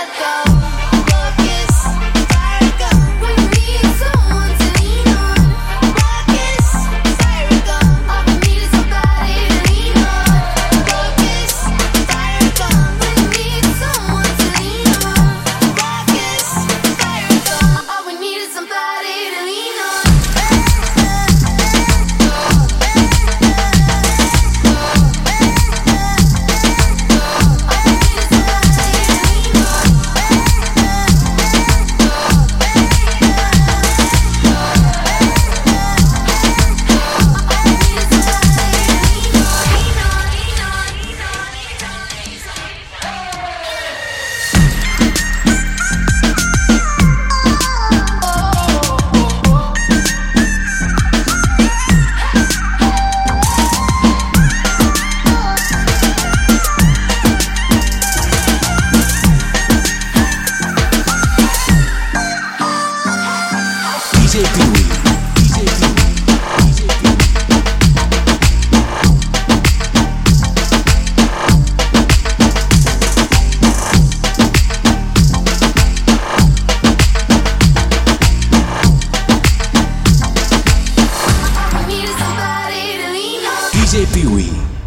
let go. DJ Pee Wee.